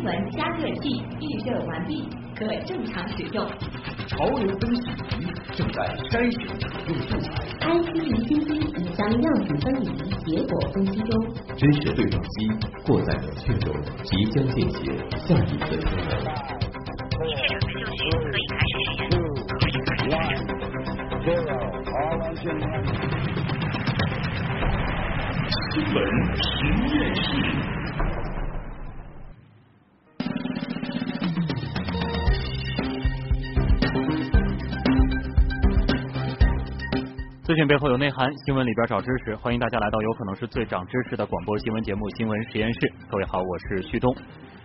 新闻加热器预热完毕，可正常使用。潮流分析仪正在筛选使用素材。IC 离心机已将样品分离，结果分析中。真实对撞机过载冷却中，即将进行下一次测试。一切准备就绪，可以开始实验。可以开始实验。新闻实验室。资讯背后有内涵，新闻里边找知识。欢迎大家来到有可能是最长知识的广播新闻节目《新闻实验室》。各位好，我是旭东。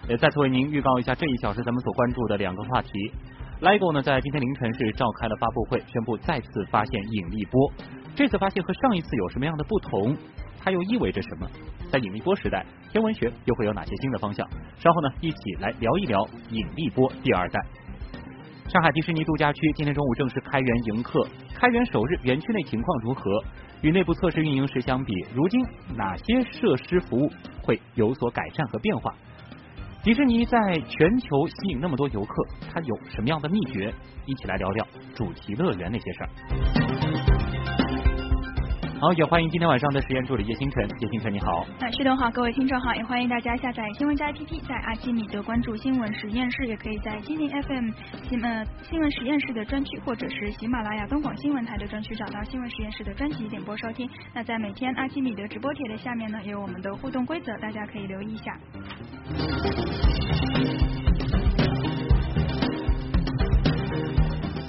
也再次为您预告一下这一小时咱们所关注的两个话题。LIGO 呢，在今天凌晨是召开了发布会，宣布再次发现引力波。这次发现和上一次有什么样的不同？它又意味着什么？在引力波时代，天文学又会有哪些新的方向？稍后呢，一起来聊一聊引力波第二代。上海迪士尼度假区今天中午正式开园迎客。开园首日，园区内情况如何？与内部测试运营时相比，如今哪些设施服务会有所改善和变化？迪士尼在全球吸引那么多游客，它有什么样的秘诀？一起来聊聊主题乐园那些事儿。好，也欢迎今天晚上的实验助理叶星辰。叶星辰，你好。哎，旭东好，各位听众好，也欢迎大家下载新闻加 APP，在阿基米德关注新闻实验室，也可以在蜻蜓 FM 新呃新闻实验室的专区，或者是喜马拉雅东广新闻台的专区找到新闻实验室的专辑点播收听。那在每天阿基米德直播帖的下面呢，也有我们的互动规则，大家可以留意一下。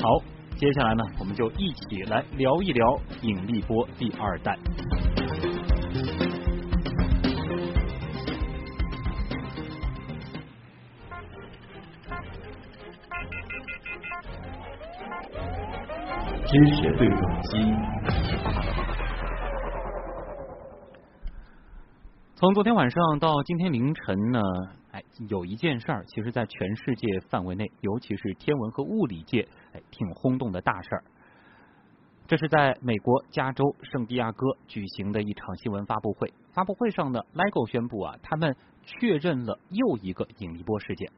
好。接下来呢，我们就一起来聊一聊引力波第二代。知识对撞机。从昨天晚上到今天凌晨呢。哎有一件事儿，其实，在全世界范围内，尤其是天文和物理界，挺轰动的大事儿。这是在美国加州圣地亚哥举行的一场新闻发布会。发布会上呢，LIGO 宣布啊，他们确认了又一个引力波事件。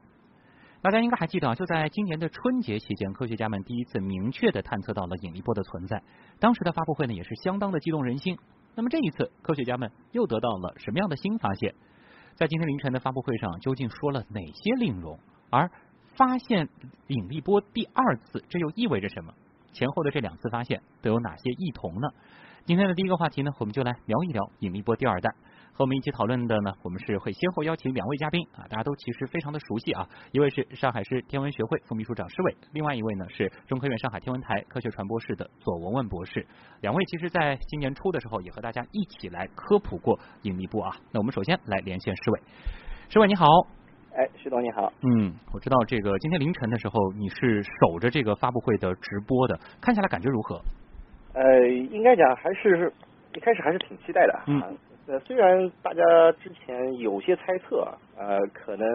大家应该还记得啊，就在今年的春节期间，科学家们第一次明确的探测到了引力波的存在。当时的发布会呢，也是相当的激动人心。那么这一次，科学家们又得到了什么样的新发现？在今天凌晨的发布会上，究竟说了哪些内容？而发现引力波第二次，这又意味着什么？前后的这两次发现都有哪些异同呢？今天的第一个话题呢，我们就来聊一聊引力波第二代。和我们一起讨论的呢，我们是会先后邀请两位嘉宾啊，大家都其实非常的熟悉啊。一位是上海市天文学会副秘书长施伟，另外一位呢是中科院上海天文台科学传播室的左文文博士。两位其实在今年初的时候也和大家一起来科普过引力波啊。那我们首先来连线施伟，施伟你好。哎，徐总你好。嗯，我知道这个今天凌晨的时候你是守着这个发布会的直播的，看下来感觉如何？呃，应该讲还是一开始还是挺期待的。嗯。呃，虽然大家之前有些猜测，呃，可能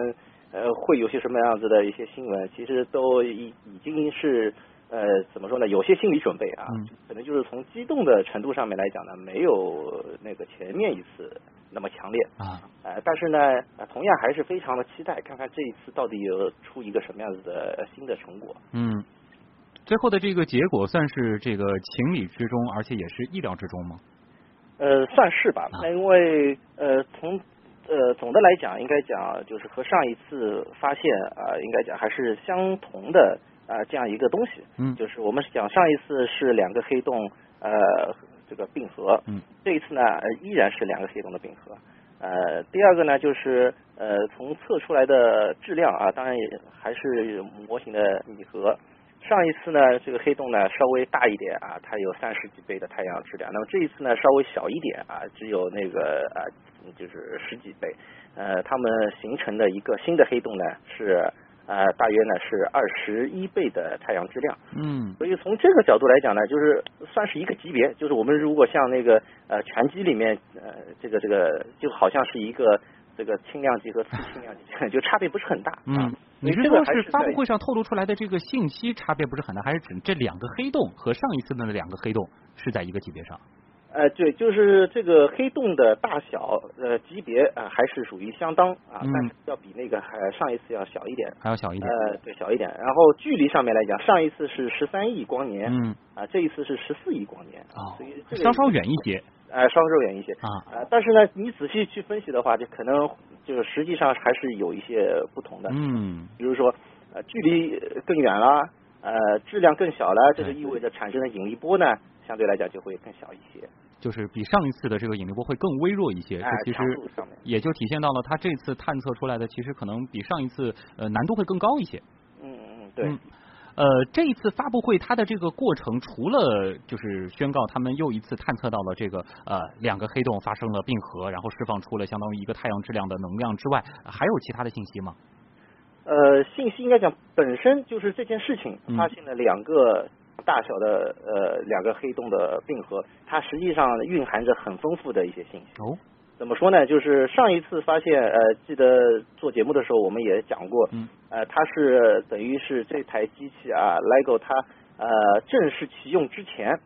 呃会有些什么样子的一些新闻，其实都已已经是呃怎么说呢，有些心理准备啊，可能就是从激动的程度上面来讲呢，没有那个前面一次那么强烈啊，呃，但是呢，同样还是非常的期待，看看这一次到底有出一个什么样子的新的成果。嗯，最后的这个结果算是这个情理之中，而且也是意料之中吗？呃，算是吧，那因为呃，从呃总的来讲，应该讲就是和上一次发现啊，应该讲还是相同的啊这样一个东西。嗯，就是我们讲上一次是两个黑洞呃这个并合，嗯，这一次呢依然是两个黑洞的并合。呃，第二个呢就是呃从测出来的质量啊，当然也还是模型的拟合。上一次呢，这个黑洞呢稍微大一点啊，它有三十几倍的太阳质量。那么这一次呢，稍微小一点啊，只有那个啊，就是十几倍。呃，它们形成的一个新的黑洞呢，是呃大约呢是二十一倍的太阳质量。嗯。所以从这个角度来讲呢，就是算是一个级别。就是我们如果像那个呃拳击里面呃这个这个，就好像是一个。这个轻量级和次轻量级就差别不是很大。嗯，你是说是发布会上透露出来的这个信息差别不是很大，还是指这两个黑洞和上一次的那两个黑洞是在一个级别上？呃，对，就是这个黑洞的大小呃级别啊、还是属于相当啊，嗯但是要比那个还上一次要小一点。还要小一点。呃，对，小一点。然后距离上面来讲，上一次是十三亿光年，嗯，啊，这一次是十四亿光年，哦所以这个稍稍远一些呃，稍稍远一些啊。呃，但是呢，你仔细去分析的话，就可能就是实际上还是有一些不同的。嗯，比如说，呃，距离更远了，呃，质量更小了，这就意味着产生的引力波呢，相对来讲就会更小一些。就是比上一次的这个引力波会更微弱一些。哎这其实也就体现到了它这次探测出来的，其实可能比上一次呃难度会更高一些。嗯嗯嗯，对。嗯呃，这一次发布会它的这个过程，除了就是宣告他们又一次探测到了这个呃两个黑洞发生了并合，然后释放出了相当于一个太阳质量的能量之外，还有其他的信息吗？呃，信息应该讲本身就是这件事情嗯发现了两个大小的呃两个黑洞的并合，它实际上蕴含着很丰富的一些信息。哦，怎么说呢？就是上一次发现，呃，记得做节目的时候我们也讲过，嗯，呃，它是等于是这台机器啊，LEGO 它呃正式启用之前，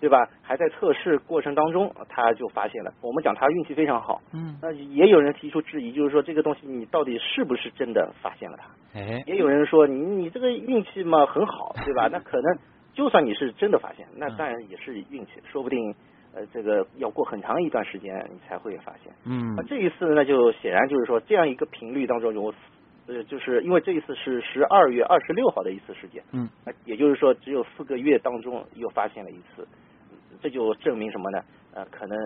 对吧？还在测试过程当中，它就发现了。我们讲它运气非常好，嗯，那也有人提出质疑，就是说这个东西你到底是不是真的发现了它？哎，也有人说你你这个运气嘛很好，对吧？那可能就算你是真的发现，那嗯当然也是运气，说不定呃这个要过很长一段时间你才会发现。嗯那这一次呢，就显然就是说这样一个频率当中有。呃，就是因为这一次是十二月二十六号的一次事件，嗯，呃也就是说只有四个月当中又发现了一次，这就证明什么呢？呃，可能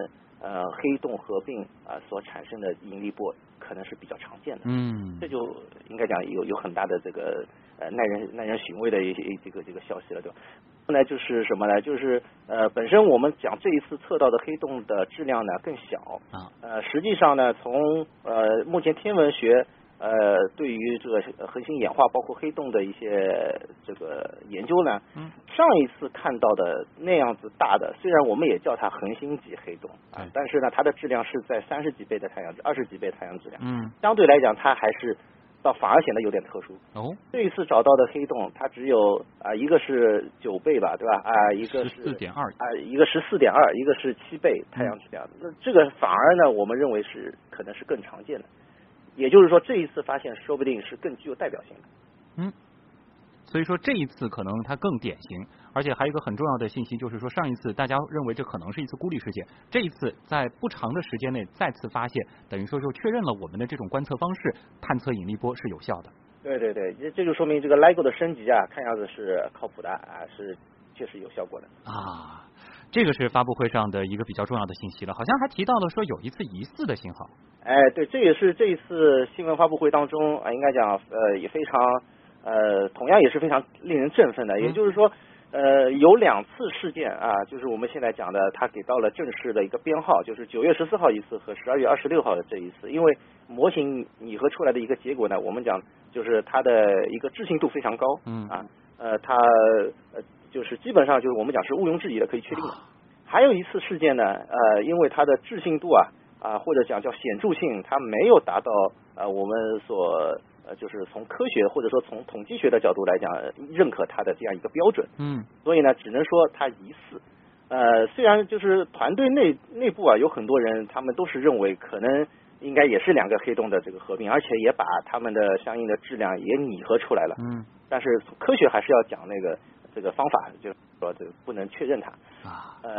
呃黑洞合并啊、所产生的引力波可能是比较常见的，嗯这就应该讲有有很大的这个呃耐人耐人寻味的一些这个这个消息了，对吧？后来就是什么呢？就是呃，本身我们讲这一次测到的黑洞的质量呢更小啊，呃，实际上呢，从呃目前天文学呃对于这个恒星演化，包括黑洞的一些这个研究呢，嗯，上一次看到的那样子大的，虽然我们也叫它恒星级黑洞啊对，但是呢，它的质量是在三十几倍的太阳质，二十几倍太阳质量，嗯相对来讲，它还是倒反而显得有点特殊。哦，这一次找到的黑洞，它只有啊、一个是九倍吧，对吧？啊、一个是四点二，啊、一个十四点二，一个是七倍太阳质量。那这个反而呢，我们认为是可能是更常见的。也就是说，这一次发现说不定是更具有代表性的。嗯。所以说这一次可能它更典型，而且还有一个很重要的信息，就是说上一次大家认为这可能是一次孤立事件，这一次在不长的时间内再次发现，等于说就确认了我们的这种观测方式，探测引力波是有效的。对对对，这这就说明这个 LEGO 的升级啊，看样子是靠谱的啊，是确实有效果的。啊，这个是发布会上的一个比较重要的信息了，好像还提到了说有一次疑似的信号。哎，对，这也是这一次新闻发布会当中啊，应该讲呃也非常呃，同样也是非常令人振奋的。也就是说，呃，有两次事件啊，就是我们现在讲的，他给到了正式的一个编号，就是九月十四号一次和十二月二十六号的这一次。因为模型拟合出来的一个结果呢，我们讲就是它的一个置信度非常高，嗯啊，呃，它呃就是基本上就是我们讲是毋庸置疑的，可以确定的。还有一次事件呢，呃，因为它的置信度啊啊、或者讲叫显著性，它没有达到呃我们所呃就是从科学或者说从统计学的角度来讲呃认可它的这样一个标准，嗯所以呢，只能说它疑似。呃，虽然就是团队内内部啊，有很多人他们都是认为可能应该也是两个黑洞的这个合并，而且也把他们的相应的质量也拟合出来了。嗯但是科学还是要讲那个这个方法，就是说这个不能确认它。啊呃，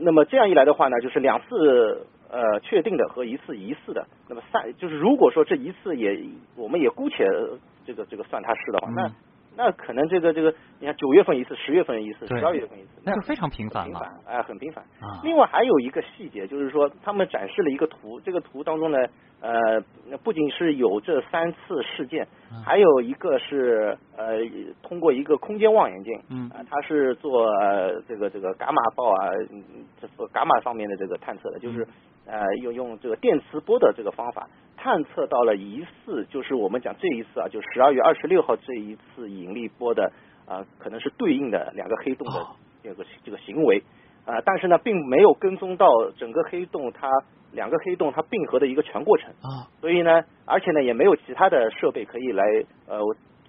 那么这样一来的话呢，就是两次呃确定的和一次疑似的，那么三就是如果说这一次也我们也姑且呃这个这个算它是的话，嗯。那那可能这个这个你看九月份一次，十月份一次，十二月份一次，那就非常频繁了。哎、很频繁。啊。另外还有一个细节，就是说他们展示了一个图，这个图当中呢，呃，那不仅是有这三次事件，嗯。还有一个是呃通过一个空间望远镜，嗯。啊，它是做呃这个这个伽马暴啊，嗯这做伽马方面的这个探测的，就是嗯呃用用这个电磁波的这个方法探测到了疑似，就是我们讲这一次啊，就十二月二十六号这一次引力波的啊、可能是对应的两个黑洞的哦。这个这个行为啊、但是呢，并没有跟踪到整个黑洞它两个黑洞它并合的一个全过程，啊所以呢，而且呢也没有其他的设备可以来呃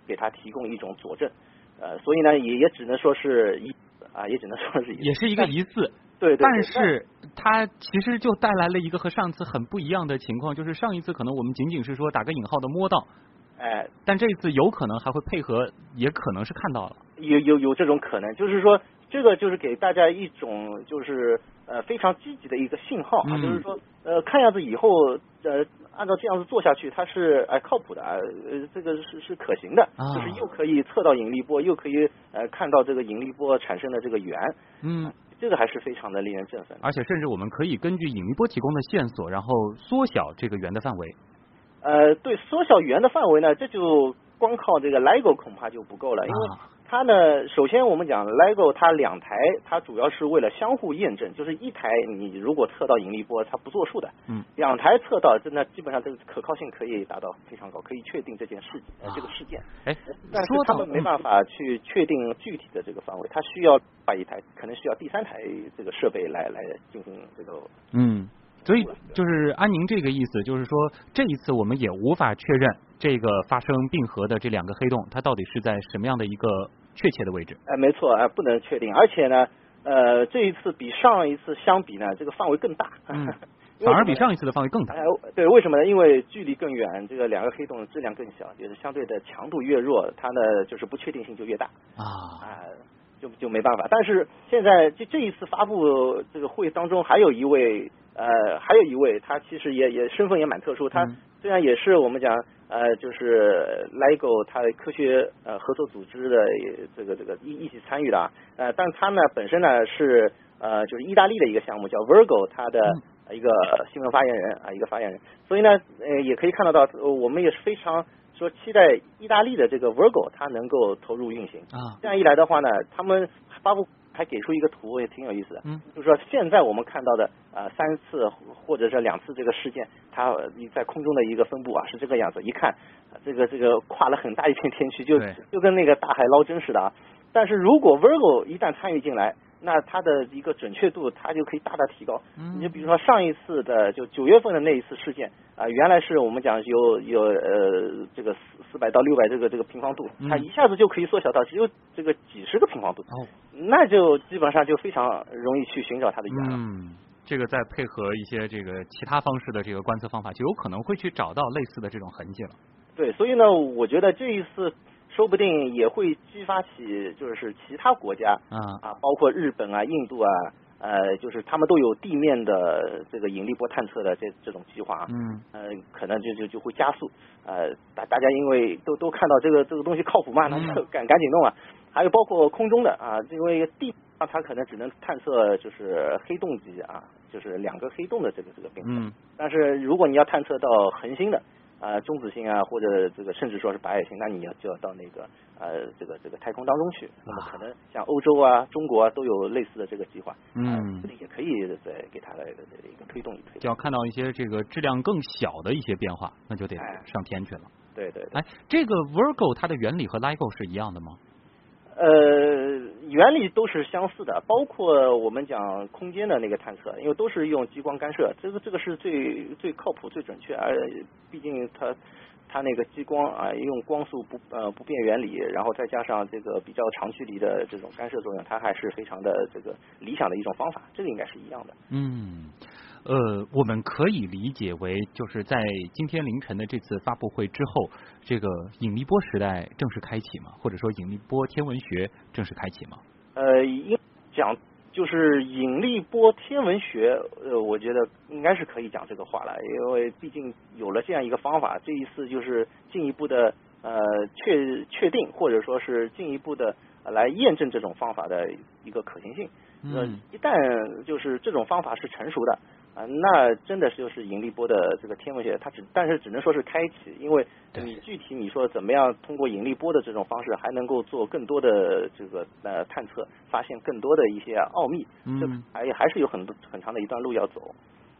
给它提供一种佐证，呃，所以呢也也只能说是一啊，也只能说是一也是一个疑似，对对对但是它其实就带来了一个和上次很不一样的情况，就是上一次可能我们仅仅是说打个引号的摸到，哎，但这一次有可能还会配合，也可能是看到了。有有有这种可能，就是说这个就是给大家一种就是呃非常积极的一个信号啊，嗯。就是说呃看样子以后呃按照这样子做下去，它是哎、靠谱的，啊呃这个是是可行的，啊。就是又可以测到引力波，又可以呃看到这个引力波产生的这个源，嗯，这个还是非常的令人振奋。而且甚至我们可以根据引力波提供的线索，然后缩小这个圆的范围。呃，对，缩小圆的范围呢，这就光靠这个 LIGO 恐怕就不够了，因为啊它呢，首先我们讲 LIGO 它两台，它主要是为了相互验证，就是一台你如果测到引力波，它不作数的，嗯，两台测到，真的基本上这个可靠性可以达到非常高，可以确定这件事呃啊。这个事件，哎，但是说他们没办法去确定具体的这个范围，它需要把一台，可能需要第三台这个设备来来进行这个嗯，所以就是安宁这个意思，就是说这一次我们也无法确认这个发生并合的这两个黑洞，它到底是在什么样的一个确切的位置。哎，没错，哎，不能确定，而且呢，呃，这一次比上一次相比呢，这个范围更大，嗯反而比上一次的范围更大哎，对，为什么呢？因为距离更远，这个两个黑洞的质量更小，就是相对的强度越弱，它呢就是不确定性就越大啊！啊、就就没办法。但是现在这这一次发布这个会当中，还有一位呃，还有一位，他其实也也身份也蛮特殊，他嗯虽然也是我们讲呃，就是 LIGO 它的科学呃合作组织的这个这个一一起参与的啊，呃，但它呢本身呢是呃就是意大利的一个项目叫 Virgo，它的嗯一个新闻发言人啊，一个发言人，所以呢呃也可以看得到，呃我们也是非常说期待意大利的这个 Virgo 它能够投入运行。啊，这样一来的话呢，他们发布还给出一个图，也挺有意思的。嗯，就是说现在我们看到的呃三次或者是两次这个事件，它呃在空中的一个分布啊是这个样子，一看呃这个这个跨了很大一片天区，就就跟那个大海捞针似的啊。但是如果 Virgo 一旦参与进来，那它的一个准确度它就可以大大提高。嗯你就比如说上一次的就九月份的那一次事件啊、原来是我们讲有有呃这个四四百到六百这个这个平方度，它嗯一下子就可以缩小到只有这个几十个平方度。哦，那就基本上就非常容易去寻找它的源了。嗯，这个再配合一些这个其他方式的这个观测方法，就有可能会去找到类似的这种痕迹了。对，所以呢，我觉得这一次说不定也会激发起就是其他国家啊啊，包括日本啊、印度啊，呃，就是他们都有地面的这个引力波探测的这这种计划啊。嗯呃，可能就就就会加速，呃，大大家因为都都看到这个这个东西靠谱嘛，那就嗯 赶赶紧弄啊。还有包括空中的啊，因为地上它可能只能探测就是黑洞级啊，就是两个黑洞的这个这个变化。嗯但是如果你要探测到恒星的啊、中子星啊，或者这个甚至说是白矮星，那你要就要到那个呃这个这个太空当中去。那么可能像欧洲啊、中国啊都有类似的这个计划，嗯呃也可以再给它来一个推动一推动。就要看到一些这个质量更小的一些变化，那就得哎上天去了。对对对。哎，这个 Virgo 它的原理和 LIGO 是一样的吗？呃，原理都是相似的，包括我们讲空间的那个探测，因为都是用激光干涉，这个这个是最最靠谱、最准确，而毕竟它它那个激光啊，用光速不呃不变原理，然后再加上这个比较长距离的这种干涉作用，它还是非常的这个理想的一种方法，这个应该是一样的。嗯，呃，我们可以理解为，就是在今天凌晨的这次发布会之后，这个引力波时代正式开启嘛，或者说引力波天文学正式开启吗？呃，应讲就是引力波天文学，呃，我觉得应该是可以讲这个话了，因为毕竟有了这样一个方法，这一次就是进一步的呃确确定，或者说是进一步的呃来验证这种方法的一个可行性。呃嗯，一旦就是这种方法是成熟的啊、那真的是就是引力波的这个天文学，它只但是只能说是开启，因为你具体你说怎么样通过引力波的这种方式，还能够做更多的这个呃探测，发现更多的一些奥秘，这嗯还还是有很多很长的一段路要走。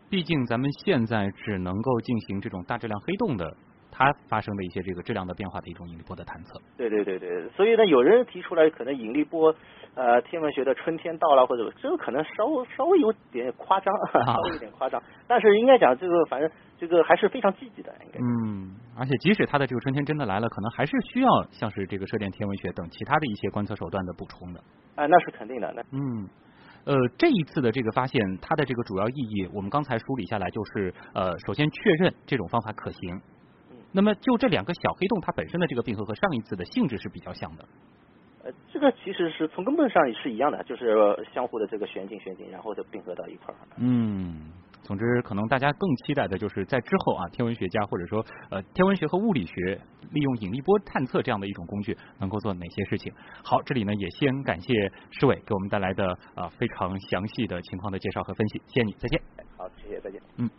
毕竟咱们现在只能够进行这种大质量黑洞的它发生的一些这个质量的变化的一种引力波的探测。对对对对，所以呢，有人提出来，可能引力波呃天文学的春天到了，或者这个可能稍稍微有点夸张，啊稍微有点夸张，但是应该讲这个反正这个还是非常积极的，应该。嗯，而且即使它的这个春天真的来了，可能还是需要像是这个射电天文学等其他的一些观测手段的补充的。啊，那是肯定的，那嗯，呃，这一次的这个发现，它的这个主要意义，我们刚才梳理下来就是呃，首先确认这种方法可行。那么就这两个小黑洞，它本身的这个并合和上一次的性质是比较像的。呃，这个其实是从根本上也是一样的，就是相互的这个旋进旋进，然后就并合到一块儿。嗯，总之可能大家更期待的就是在之后啊，天文学家或者说呃天文学和物理学利用引力波探测这样的一种工具能够做哪些事情。好，这里呢也先感谢施伟给我们带来的啊非常详细的情况的介绍和分析，谢谢你，再见。好，谢谢，再见。嗯。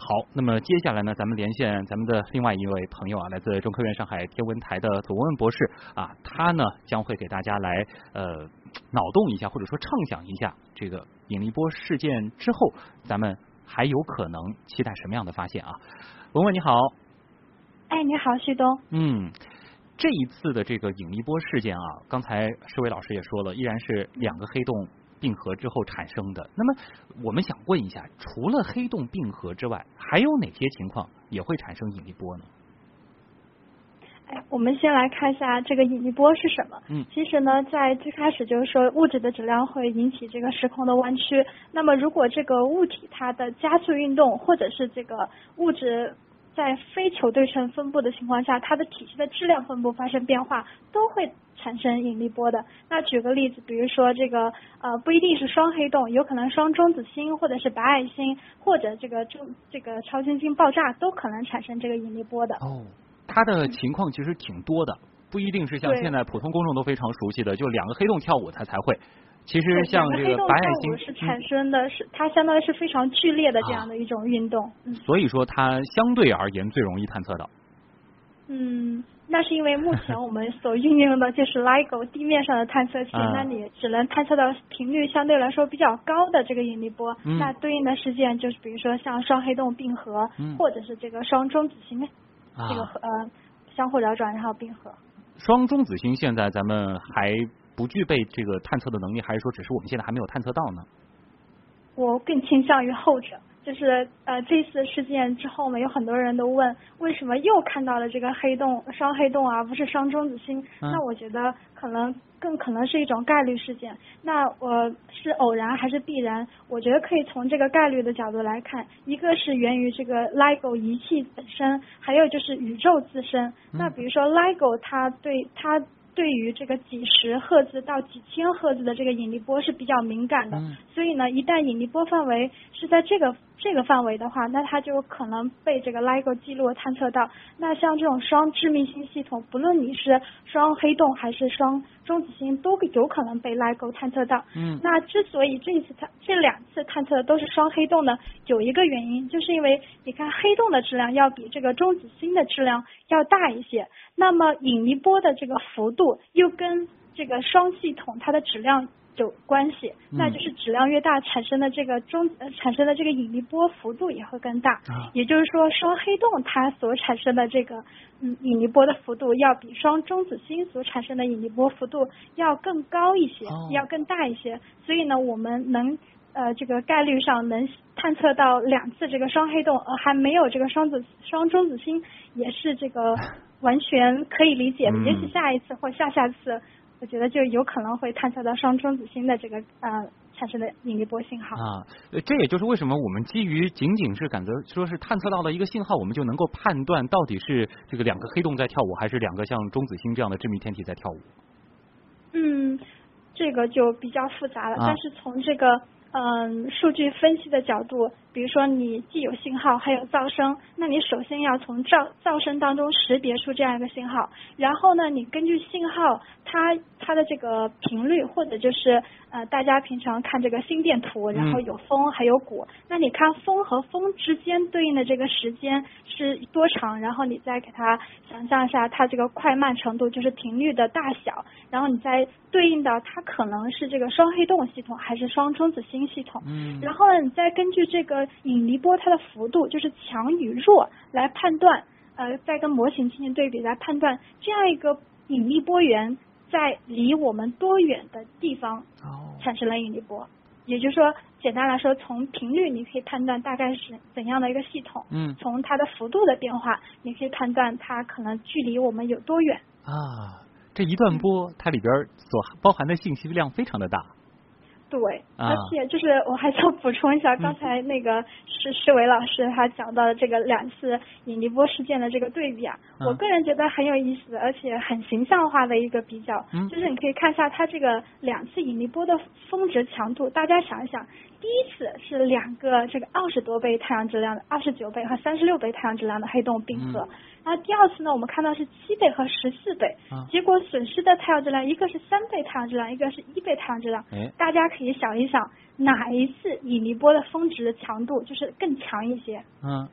好，那么接下来呢，咱们连线咱们的另外一位朋友啊，来自中科院上海天文台的左文文博士啊，他呢将会给大家来呃脑洞一下，或者说畅想一下这个引力波事件之后，咱们还有可能期待什么样的发现啊？文文你好，哎你好旭东，嗯，这一次的这个引力波事件啊，刚才施伟老师也说了，依然是两个黑洞。并合之后产生的。那么，我们想问一下，除了黑洞并合之外，还有哪些情况也会产生引力波呢？哎，我们先来看一下这个引力波是什么。嗯，其实呢，在最开始就是说，物质的质量会引起这个时空的弯曲。那么，如果这个物体它的加速运动，或者是这个物质在非球对称分布的情况下，它的体系的质量分布发生变化，都会。产生引力波的，那举个例子，比如说这个呃不一定是双黑洞，有可能双中子星或者是白矮星或者这个中这个超新星爆炸都可能产生这个引力波的。哦，它的情况其实挺多的，不一定是像现在普通公众都非常熟悉的，就两个黑洞跳舞它才会。其实像这个白矮星是产生的是它相当于是非常剧烈的这样的一种运动。所以说它相对而言最容易探测到。嗯。那是因为目前我们所运用的就是 LIGO 地面上的探测器，那你只能探测到频率相对来说比较高的这个引力波。那对应的事件就是比如说像双黑洞并合，或者是这个双中子星这个呃相互绕转然后并合。双中子星现在咱们还不具备这个探测的能力，还是说只是我们现在还没有探测到呢？我更倾向于后者。就是呃这次事件之后呢，有很多人都问为什么又看到了这个黑洞双黑洞而不是双中子星？那我觉得可能更可能是一种概率事件。那我是偶然还是必然？我觉得可以从这个概率的角度来看，一个是源于这个 LIGO 仪器本身，还有就是宇宙自身。那比如说 LIGO 它对它。对于这个几十赫兹到几千赫兹的这个引力波是比较敏感的，所以呢，一旦引力波范围是在这个这个范围的话，那它就可能被这个 LIGO 记录探测到。那像这种双致命星系统，不论你是双黑洞还是双中子星，都有可能被 LIGO 探测到。嗯，那之所以这一次探这两次探测都是双黑洞呢，有一个原因，就是因为你看黑洞的质量要比这个中子星的质量要大一些。那么引力波的这个幅度又跟这个双系统它的质量有关系，那就是质量越大，产生的这个中呃产生的这个引力波幅度也会更大。也就是说，双黑洞它所产生的这个嗯引力波的幅度要比双中子星所产生的引力波幅度要更高一些，要更大一些。所以呢，我们能呃这个概率上能探测到两次这个双黑洞，而还没有这个双子双中子星，也是这个。完全可以理解的，也许下一次或下下次，我觉得就有可能会探测到双中子星的这个呃产生的引力波信号啊。这也就是为什么我们基于仅仅是感觉说是探测到了一个信号，我们就能够判断到底是这个两个黑洞在跳舞，还是两个像中子星这样的致密天体在跳舞。嗯，这个就比较复杂了，但是从这个嗯数据分析的角度。比如说，你既有信号，还有噪声，那你首先要从噪噪声当中识别出这样一个信号，然后呢，你根据信号它它的这个频率，或者就是呃大家平常看这个心电图，然后有风还有鼓，那你看风和风之间对应的这个时间是多长，然后你再给它想象一下它这个快慢程度，就是频率的大小，然后你再对应到它可能是这个双黑洞系统还是双中子星系统，嗯，然后呢，你再根据这个。引力波它的幅度就是强与弱来判断，呃，再跟模型进行对比来判断这样一个引力波源在离我们多远的地方产生了引力波。也就是说，简单来说，从频率你可以判断大概是怎样的一个系统，嗯，从它的幅度的变化，你可以判断它可能距离我们有多远。啊，这一段波它里边所包含的信息量非常的大。对，啊。而且就是我还想补充一下，刚才那个施施伟老师他讲到的这个两次引力波事件的这个对比啊，嗯。我个人觉得很有意思，而且很形象化的一个比较，嗯。就是你可以看一下它这个两次引力波的峰值强度，大家想一想，第一次是两个这个二十多倍太阳质量的、二十九倍和三十六倍太阳质量的黑洞并合。嗯然后第二次呢，我们看到是七倍和十四倍，啊结果损失的太阳质量一个是三倍太阳质量，一个是一倍太阳质量。哎大家可以想一想，哪一次引力波的峰值的强度就是更强一些？嗯，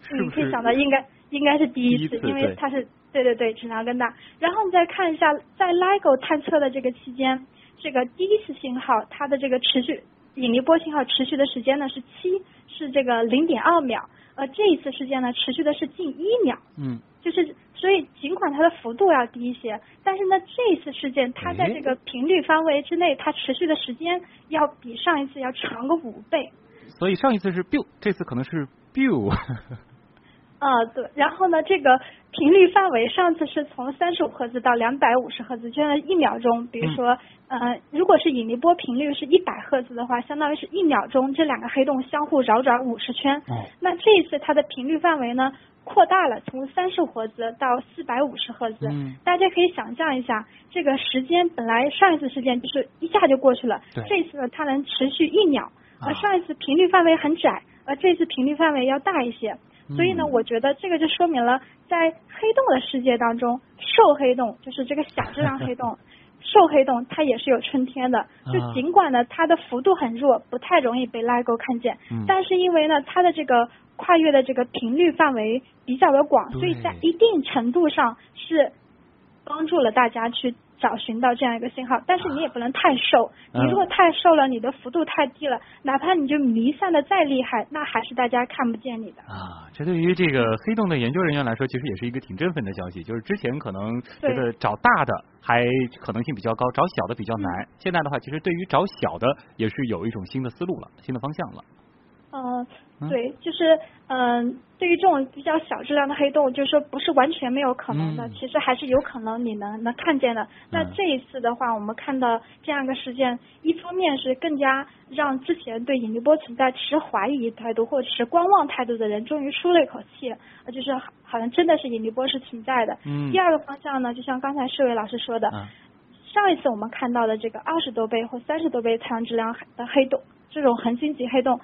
是你可以想到应该应该是第一次，因为它是对对对质量更大。然后我们再看一下，在 LIGO 探测的这个期间，这个第一次信号它的这个持续引力波信号持续的时间呢是七，是这个零点二秒，而这一次事件呢持续的是近一秒。嗯就是所以尽管它的幅度要低一些，但是呢这一次事件它在哎这个频率范围之内，它持续的时间要比上一次要长个五倍。所以上一次是 biu，这次可能是 biu。啊，对，然后呢，这个频率范围上次是从三十五赫兹到两百五十赫兹，就是一秒钟。比如说，呃，如果是引力波频率是一百赫兹的话，相当于是一秒钟这两个黑洞相互绕转五十圈。哦那这一次它的频率范围呢扩大了，从三十赫兹到四百五十赫兹。嗯大家可以想象一下，这个时间本来上一次事件就是一下就过去了对，这次呢它能持续一秒，啊而上一次频率范围很窄，而这次频率范围要大一些。所以呢，嗯我觉得这个就说明了，在黑洞的世界当中，瘦黑洞就是这个小质量黑洞，瘦黑洞它也是有春天的。就啊尽管呢它的幅度很弱，不太容易被 LIGO 看见，嗯。但是因为呢它的这个跨越的这个频率范围比较的广，所以在一定程度上是帮助了大家去找寻到这样一个信号。但是你也不能太瘦，嗯你如果太瘦了，你的幅度太低了，哪怕你就弥散的再厉害，那还是大家看不见你的。啊，这对于这个黑洞的研究人员来说，其实也是一个挺振奋的消息。就是之前可能觉得找大的还可能性比较高，找小的比较难。现在的话，其实对于找小的也是有一种新的思路了，新的方向了。呃嗯，对，就是嗯、对于这种比较小质量的黑洞，就是说不是完全没有可能的，嗯其实还是有可能你能能看见的。那嗯这一次的话，我们看到这样一个事件，一方面是更加让之前对引力波存在持怀疑态度或者是观望态度的人终于舒了一口气，呃，就是好好像真的是引力波是存在的。嗯第二个方向呢，就像刚才世伟老师说的，啊上一次我们看到的这个二十多倍或三十多倍太阳质量的黑洞，这种恒星级黑洞，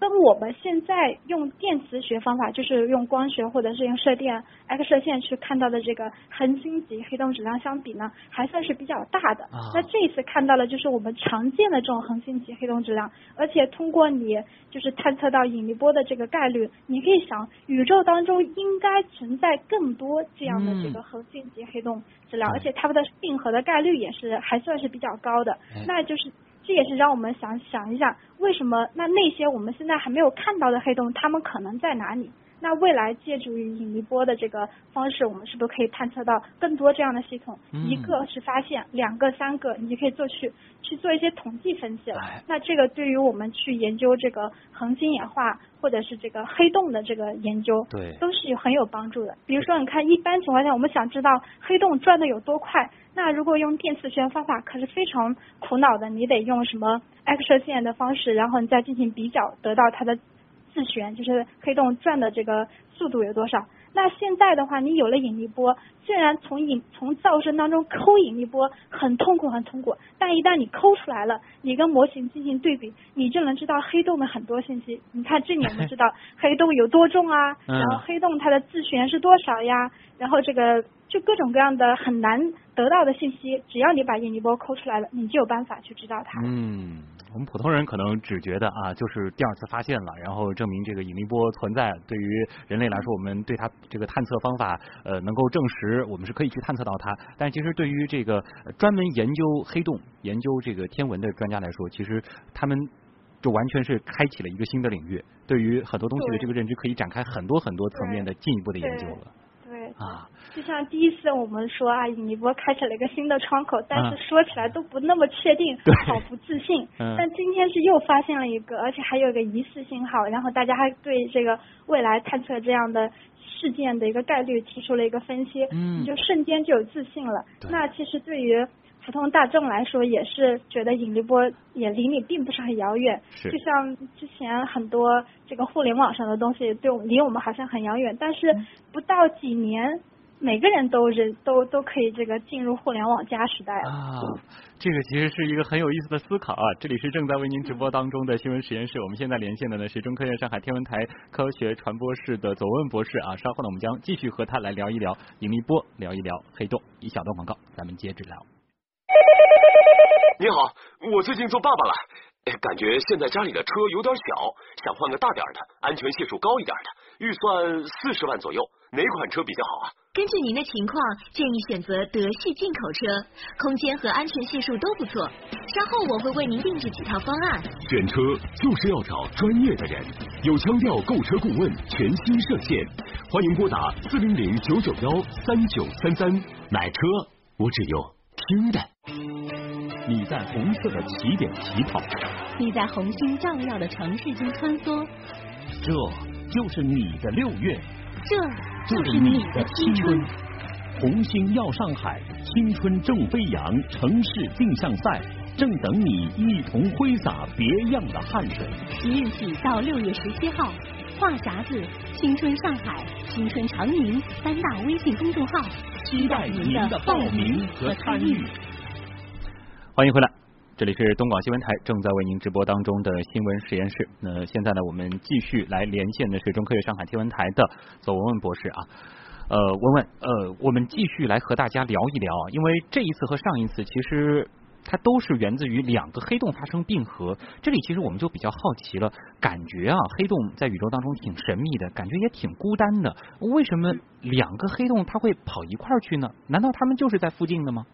跟我们现在用电磁学方法，就是用光学或者是用射电 X 射线去看到的这个恒星级黑洞质量相比呢，还算是比较大的。啊那这一次看到了就是我们常见的这种恒星级黑洞质量，而且通过你就是探测到引力波的这个概率，你可以想，宇宙当中应该存在更多这样的这个嗯恒星级黑洞质量，对而且它们的并合的概率也是还算是比较高的哎。那就是这也是让我们想想一下，为什么那那些我们现在还没有看到的黑洞，它们可能在哪里？那未来借助于引力波的这个方式，我们是不是可以探测到更多这样的系统？嗯一个是发现，两个、三个，你就可以做去去做一些统计分析了哎。那这个对于我们去研究这个恒星演化或者是这个黑洞的这个研究，对都是有很有帮助的。比如说，你看，一般情况下，我们想知道黑洞转的有多快，那如果用电磁学方法，可是非常苦恼的，你得用什么 X 射线的方式，然后你再进行比较，得到它的自旋，就是黑洞转的这个速度有多少。那现在的话，你有了引力波，虽然从引从噪声当中抠引力波很痛苦很痛苦，但一旦你抠出来了，你跟模型进行对比，你就能知道黑洞的很多信息。你看这里我们知道 黑洞有多重啊，嗯然后黑洞它的自旋是多少呀，然后这个就各种各样的很难得到的信息，只要你把引力波抠出来了，你就有办法去知道它。嗯，我们普通人可能只觉得啊，就是第二次发现了，然后证明这个引力波存在。对于人类来说，我们对它这个探测方法呃能够证实，我们是可以去探测到它。但其实对于这个呃专门研究黑洞、研究这个天文的专家来说，其实他们。就完全是开启了一个新的领域，对于很多东西的这个认知可以展开很多很多层面的进一步的研究了对，啊。就像第一次我们说啊，引力波开启了一个新的窗口，但啊是说起来都不那么确定啊，好不自信。嗯但今天是又发现了一个，而且还有一个疑似信号，然后大家还对这个未来探测这样的事件的一个概率提出了一个分析，嗯你就瞬间就有自信了。那其实对于普通大众来说，也是觉得引力波也离你并不是很遥远。是。就像之前很多这个互联网上的东西，对我离我们好像很遥远，但是不到几年。每个人都人都都可以这个进入互联网加时代了啊！这个其实是一个很有意思的思考啊！这里是正在为您直播当中的新闻实验室，我们现在连线的呢是中科院上海天文台科学传播室的左问博士啊，稍后呢我们将继续和他来聊一聊引力波，聊一聊黑洞。一小段广告，咱们接着聊。你好，我最近做爸爸了，感觉现在家里的车有点小，想换个大点的，安全系数高一点的，预算四十万左右，哪款车比较好啊？根据您的情况，建议选择德系进口车，空间和安全系数都不错。稍后我会为您定制几套方案。选车就是要找专业的人，有腔调购车顾问全新上线，欢迎拨打四零零九九幺三九三三。买车我只用听的。你在红色的起点起跑，你在红星照耀的城市中穿梭，这就是你的六月。这就是你的青春，红星耀上海，青春正飞扬，城市定向赛正等你一同挥洒别样的汗水。即日起到六月十七号，话匣子、青春上海、青春长宁三大微信公众号，期待您的报名和参与。欢迎回来。这里是东广新闻台正在为您直播当中的新闻实验室。那现在呢，我们继续来连线的是中科院上海天文台的左文文博士啊。呃，文文，呃，我们继续来和大家聊一聊，因为这一次和上一次其实它都是源自于两个黑洞发生并合。这里其实我们就比较好奇了，感觉啊，黑洞在宇宙当中挺神秘的，感觉也挺孤单的。为什么两个黑洞它会跑一块儿去呢？难道它们就是在附近的吗？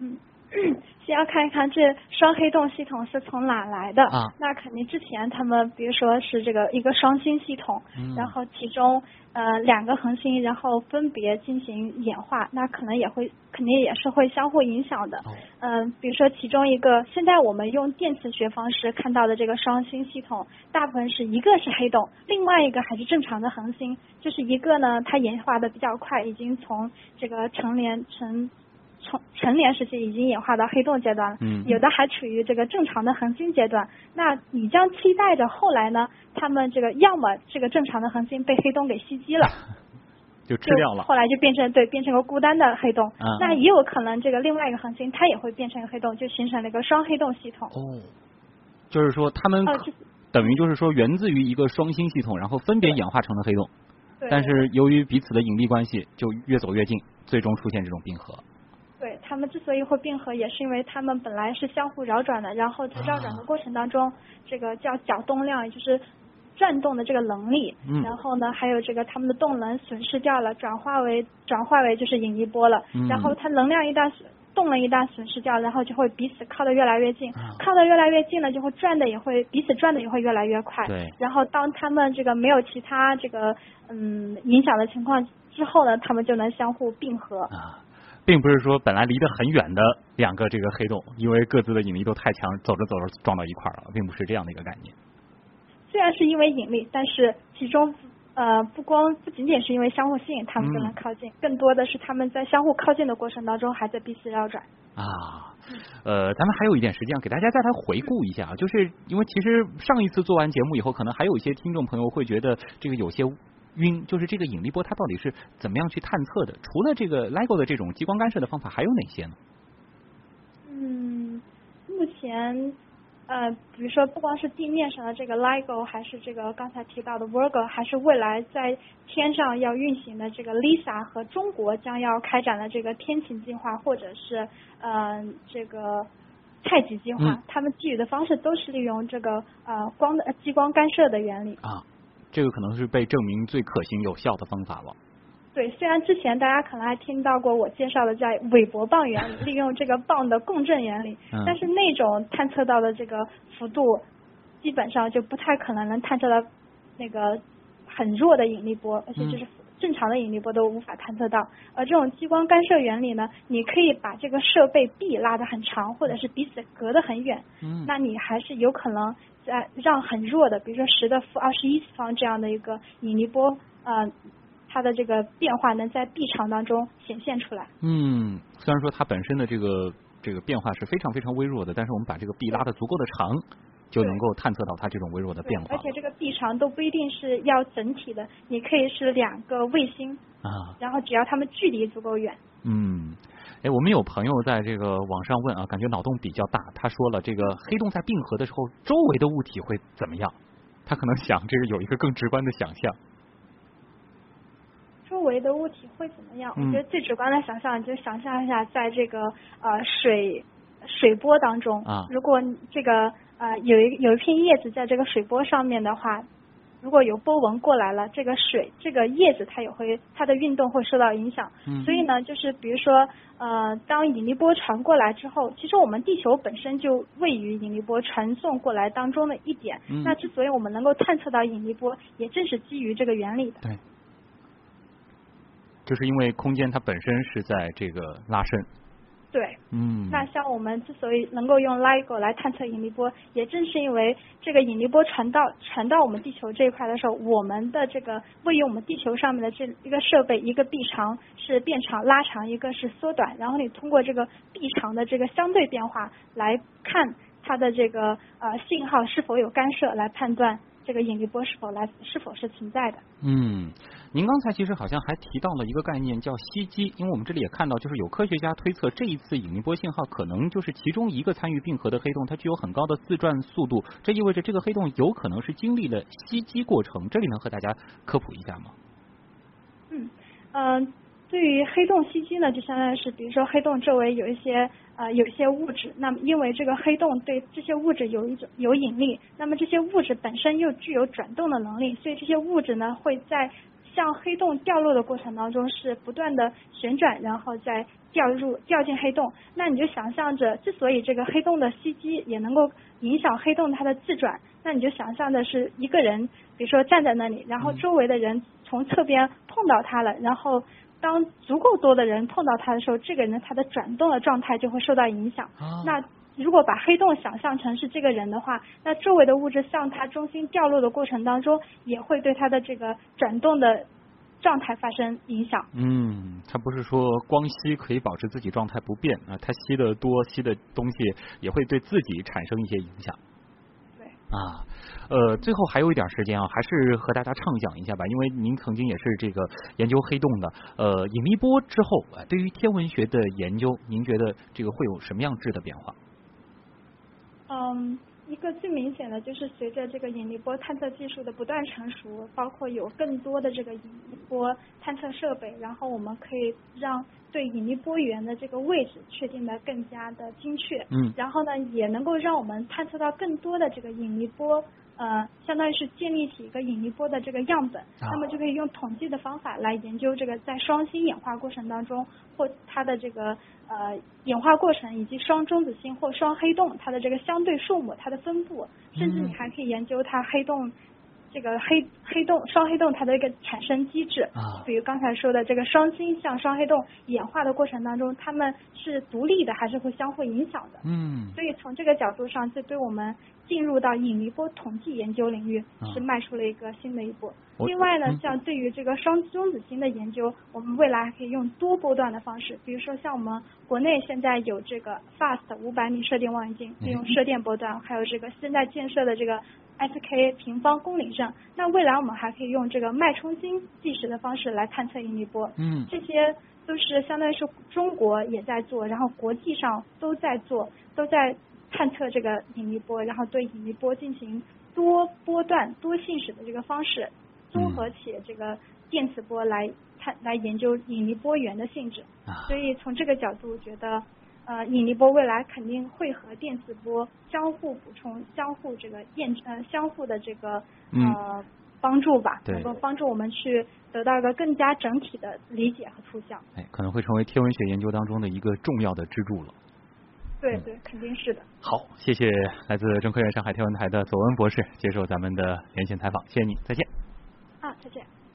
嗯。先要看一看这双黑洞系统是从哪来的。啊。那肯定之前他们，比如说是这个一个双星系统，然后其中呃两个恒星，然后分别进行演化，那可能也会肯定也是会相互影响的。嗯，比如说其中一个，现在我们用电磁学方式看到的这个双星系统，大部分是一个是黑洞，另外一个还是正常的恒星。就是一个呢，它演化的比较快，已经从这个成年成。从成年时期已经演化到黑洞阶段了，嗯有的还处于这个正常的恒星阶段。那你将期待着后来呢？他们这个要么这个正常的恒星被黑洞给袭击了，就吃掉了，后来就变成对变成个孤单的黑洞。那也有可能这个另外一个恒星它也会变成一个黑洞，就形成了一个双黑洞系统。哦，就是说他们等于就是说源自于一个双星系统，然后分别演化成了黑洞，但是由于彼此的引力关系就越走越近，最终出现这种并合。对他们之所以会并合，也是因为他们本来是相互绕转的，然后在绕转的过程当中，这个叫角动量，也就是转动的这个能力，然后呢，还有这个他们的动能损失掉了，转化为转化为就是引力波了，然后它能量一旦动能一旦损失掉，然后就会彼此靠得越来越近，靠得越来越近了，就会转的也会彼此转的也会越来越快，对，然后当他们这个没有其他这个嗯影响的情况之后呢，他们就能相互并合。并不是说本来离得很远的两个这个黑洞，因为各自的引力都太强，走着走着撞到一块了，并不是这样的一个概念。虽然是因为引力，但是其中呃不光不仅仅是因为相互吸引，他们就能靠近，更多的是他们在相互靠近的过程当中还在彼此绕转。啊，呃，咱们还有一点时间，给大家再来回顾一下，就是因为其实上一次做完节目以后，可能还有一些听众朋友会觉得这个有些。晕，就是这个引力波它到底是怎么样去探测的？除了这个 LIGO 的这种激光干涉的方法，还有哪些呢？嗯，目前呃，比如说不光是地面上的这个 LIGO，还是这个刚才提到的 Virgo，还是未来在天上要运行的这个 Lisa 和中国将要开展的这个天琴计划，或者是嗯这个太极计划，他们给予的方式都是利用这个呃光的激光干涉的原理啊。这个可能是被证明最可行有效的方法了。对，虽然之前大家可能还听到过我介绍的在韦伯棒原理，利用这个棒的共振原理，但是那种探测到的这个幅度，基本上就不太可能能探测到那个很弱的引力波，而且就是正常的引力波都无法探测到。而这种激光干涉原理呢，你可以把这个设备臂拉得很长，或者是彼此隔得很远，嗯那你还是有可能。在让很弱的，比如说十的负二十一次方这样的一个引力波，呃，它的这个变化能在 B 场当中显现出来。嗯，虽然说它本身的这个这个变化是非常非常微弱的，但是我们把这个 B 拉的足够的长，就能够探测到它这种微弱的变化。而且这个臂长都不一定是要整体的，你可以是两个卫星啊，然后只要它们距离足够远。嗯，哎，我们有朋友在这个网上问啊，感觉脑洞比较大。他说了，这个黑洞在并合的时候，周围的物体会怎么样？他可能想这个有一个更直观的想象。周围的物体会怎么样？我觉得最直观的想象，就想象一下，在这个呃水水波当中，啊，如果这个呃有一有一片叶子在这个水波上面的话。如果有波纹过来了，这个水这个叶子它也会它的运动会受到影响。嗯。所以呢，就是比如说呃，当引力波传过来之后，其实我们地球本身就位于引力波传送过来当中的一点。嗯。那之所以我们能够探测到引力波，也正是基于这个原理的。对。就是因为空间它本身是在这个拉伸。对，嗯，那像我们之所以能够用 LIGO 来探测引力波，也正是因为这个引力波传到传到我们地球这一块的时候，我们的这个位于我们地球上面的这一个设备，一个臂长是变长拉长，一个是缩短，然后你通过这个臂长的这个相对变化来看它的这个呃信号是否有干涉，来判断。这个引力波是否来是否是存在的？嗯，您刚才其实好像还提到了一个概念叫吸积，因为我们这里也看到，就是有科学家推测这一次引力波信号可能就是其中一个参与并合的黑洞，它具有很高的自转速度，这意味着这个黑洞有可能是经历了吸积过程。这里能和大家科普一下吗？嗯嗯。对于黑洞吸积呢，就相当于是，比如说黑洞周围有一些呃有一些物质，那么因为这个黑洞对这些物质有一种有引力，那么这些物质本身又具有转动的能力，所以这些物质呢会在向黑洞掉落的过程当中是不断的旋转，然后再掉入掉进黑洞。那你就想象着，之所以这个黑洞的吸积也能够影响黑洞它的自转，那你就想象的是一个人，比如说站在那里，然后周围的人从侧边碰到他了，然后。当足够多的人碰到它的时候，这个人他的转动的状态就会受到影响。那如果把黑洞想象成是这个人的话，那周围的物质向它中心掉落的过程当中，也会对它的这个转动的状态发生影响。嗯，它不是说光吸可以保持自己状态不变啊，它吸的多，吸的东西也会对自己产生一些影响。啊。呃，最后还有一点时间啊，还是和大家畅想一下吧。因为您曾经也是这个研究黑洞的，呃，引力波之后，对于天文学的研究，您觉得这个会有什么样质的变化？嗯，一个最明显的就是随着这个引力波探测技术的不断成熟，包括有更多的这个引力波探测设备，然后我们可以让对引力波源的这个位置确定的更加的精确。嗯。然后呢，也能够让我们探测到更多的这个引力波。呃，相当于是建立起一个引力波的这个样本，那么就可以用统计的方法来研究这个在双星演化过程当中或它的这个呃演化过程，以及双中子星或双黑洞它的这个相对数目、它的分布，甚至你还可以研究它黑洞。这个黑黑洞双黑洞它的一个产生机制，啊，比如刚才说的这个双星向双黑洞演化的过程当中，它们是独立的还是会相互影响的？嗯，所以从这个角度上，这对我们进入到引力波统计研究领域是迈出了一个新的一步。另外呢，像对于这个双中子星的研究，我们未来还可以用多波段的方式，比如说像我们国内现在有这个 FAST 五百米射电望远镜，利用射电波段，还有这个现在建设的这个。SK 平方公里阵，那未来我们还可以用这个脉冲星计时的方式来探测引力波。嗯，这些都是相当于是中国也在做，然后国际上都在做，都在探测这个引力波，然后对引力波进行多波段、多信使的这个方式，综合起这个电磁波来探来研究引力波源的性质。所以从这个角度觉得。呃，引力波未来肯定会和电磁波相互补充、相互这个验呃相互的这个呃帮助吧，能够帮助我们去得到一个更加整体的理解和图像。哎，可能会成为天文学研究当中的一个重要的支柱了。对对，肯定是的。好，谢谢来自中科院上海天文台的左文博士接受咱们的连线采访，谢谢你，再见。啊，再见。